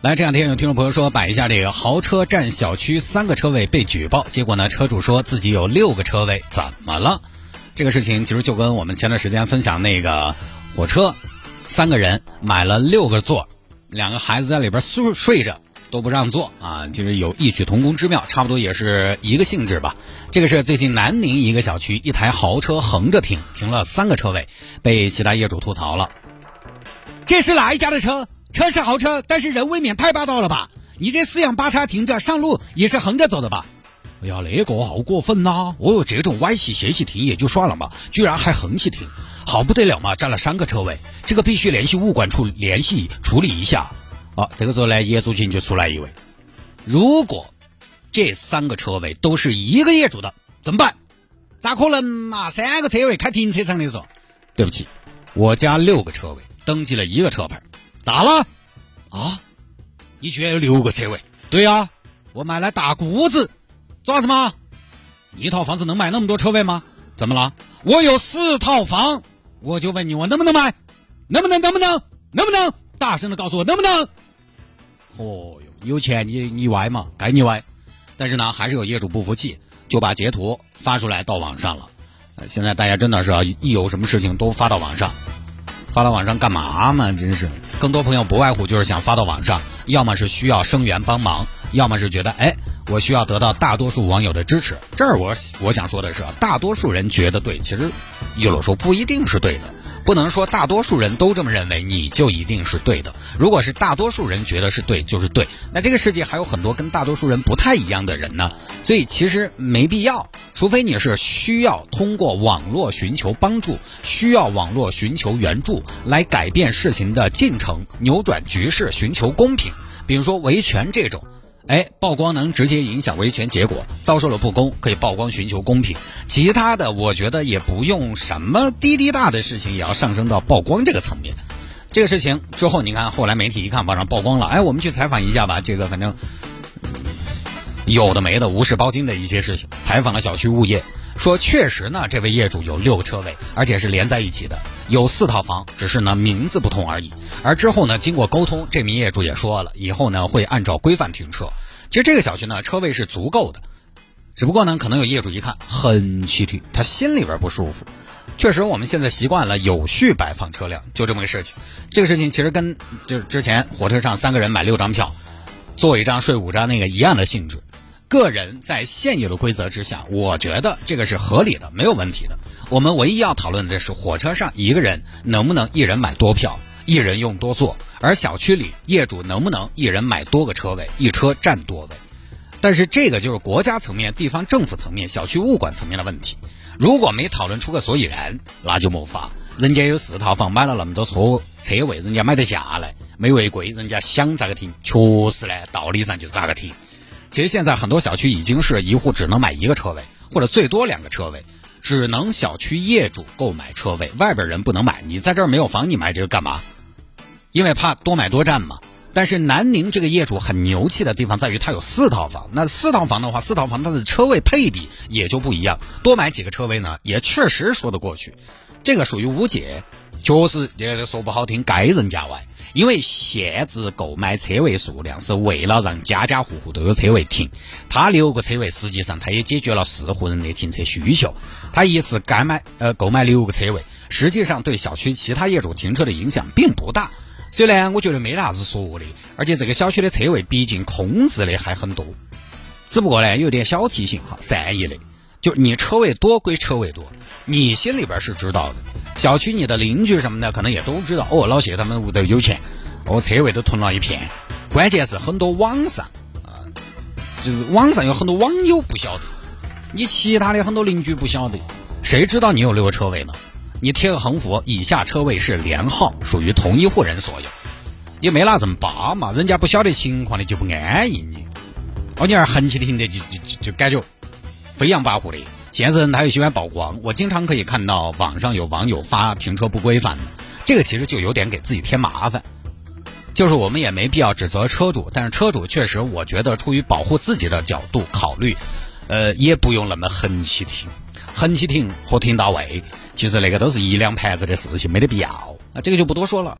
来，这两天有听众朋友说摆一下这个豪车占小区三个车位被举报，结果呢，车主说自己有六个车位，怎么了？这个事情其实就跟我们前段时间分享那个火车，三个人买了六个座，两个孩子在里边睡睡着都不让坐啊，就是有异曲同工之妙，差不多也是一个性质吧。这个是最近南宁一个小区一台豪车横着停，停了三个车位，被其他业主吐槽了。这是哪一家的车？车是豪车，但是人未免太霸道了吧？你这四仰八叉停着，上路也是横着走的吧？哎呀，那个好过分呐！哦哟，这种歪起斜起停也就算了嘛，居然还横起停，好不得了嘛！占了三个车位，这个必须联系物管处联系处理一下。啊，这个时候呢，业主群就出来一位，如果这三个车位都是一个业主的，怎么办？咋可能嘛？三个车位开停车场的时候，对不起，我家六个车位，登记了一个车牌。咋了？啊？你居然有六个车位？对呀，我买来打谷子，做啥子嘛？一套房子能买那么多车位吗？怎么了？我有四套房，我就问你，我能不能买？能不能？能不能？能不能？大声的告诉我能不能？哦哟，有钱你你歪嘛，该你歪。但是呢，还是有业主不服气，就把截图发出来到网上了。现在大家真的是啊，一有什么事情都发到网上。发到网上干嘛嘛？真是，更多朋友不外乎就是想发到网上，要么是需要声援帮忙，要么是觉得哎，我需要得到大多数网友的支持。这儿我我想说的是，大多数人觉得对，其实有的时候不一定是对的。不能说大多数人都这么认为，你就一定是对的。如果是大多数人觉得是对，就是对。那这个世界还有很多跟大多数人不太一样的人呢，所以其实没必要。除非你是需要通过网络寻求帮助，需要网络寻求援助来改变事情的进程、扭转局势、寻求公平。比如说维权这种。哎，曝光能直接影响维权结果，遭受了不公可以曝光寻求公平。其他的，我觉得也不用什么滴滴大的事情，也要上升到曝光这个层面。这个事情之后，你看后来媒体一看网上曝光了，哎，我们去采访一下吧。这个反正有的没的，无事包金的一些事情，采访了小区物业。说确实呢，这位业主有六个车位，而且是连在一起的，有四套房，只是呢名字不同而已。而之后呢，经过沟通，这名业主也说了，以后呢会按照规范停车。其实这个小区呢车位是足够的，只不过呢可能有业主一看很气停，他心里边不舒服。确实我们现在习惯了有序摆放车辆，就这么个事情。这个事情其实跟就是之前火车上三个人买六张票，坐一张睡五张那个一样的性质。个人在现有的规则之下，我觉得这个是合理的，没有问题的。我们唯一要讨论的是，火车上一个人能不能一人买多票，一人用多座；而小区里业主能不能一人买多个车位，一车占多位。但是这个就是国家层面、地方政府层面、小区物管层面的问题。如果没讨论出个所以然，那就没法。人家有四套房，买了那么多车车位，人家买得下来，没违规，人家想咋个停，确实呢，道理上就咋个停。其实现在很多小区已经是一户只能买一个车位，或者最多两个车位，只能小区业主购买车位，外边人不能买。你在这儿没有房，你买这个干嘛？因为怕多买多占嘛。但是南宁这个业主很牛气的地方在于他有四套房，那四套房的话，四套房它的车位配比也就不一样，多买几个车位呢，也确实说得过去。这个属于无解，确实这个说不好听，该人家玩。因为限制购买车位数量是为了让家家户户都有车位停，他六个车位实际上他也解决了四户人的停车需求。他一次该买呃购买六个车位，实际上对小区其他业主停车的影响并不大。所以呢，我觉得没啥子说的。而且这个小区的车位毕竟空置的还很多，只不过呢有点小提醒哈，善意的，就你车位多归车位多，你心里边是知道的。小区你的邻居什么的可能也都知道哦，老谢他们屋头有钱，哦，车位都囤了一片。关键是很多网上啊，就是网上有很多网友不晓得，你其他的很多邻居不晓得，谁知道你有六个车位呢？你贴个横幅，以下车位是连号，属于同一户人所有，也没拿这么扒嘛，人家不晓得情况的就不安逸你。哦，你儿横起停的就就就感觉飞扬跋扈的。现在人他又喜欢曝光，我经常可以看到网上有网友发停车不规范的，这个其实就有点给自己添麻烦。就是我们也没必要指责车主，但是车主确实，我觉得出于保护自己的角度考虑，呃，也不用那么横起停，横起停和停到位，其实那个都是一两盘子的事情，没得必要。啊，这个就不多说了。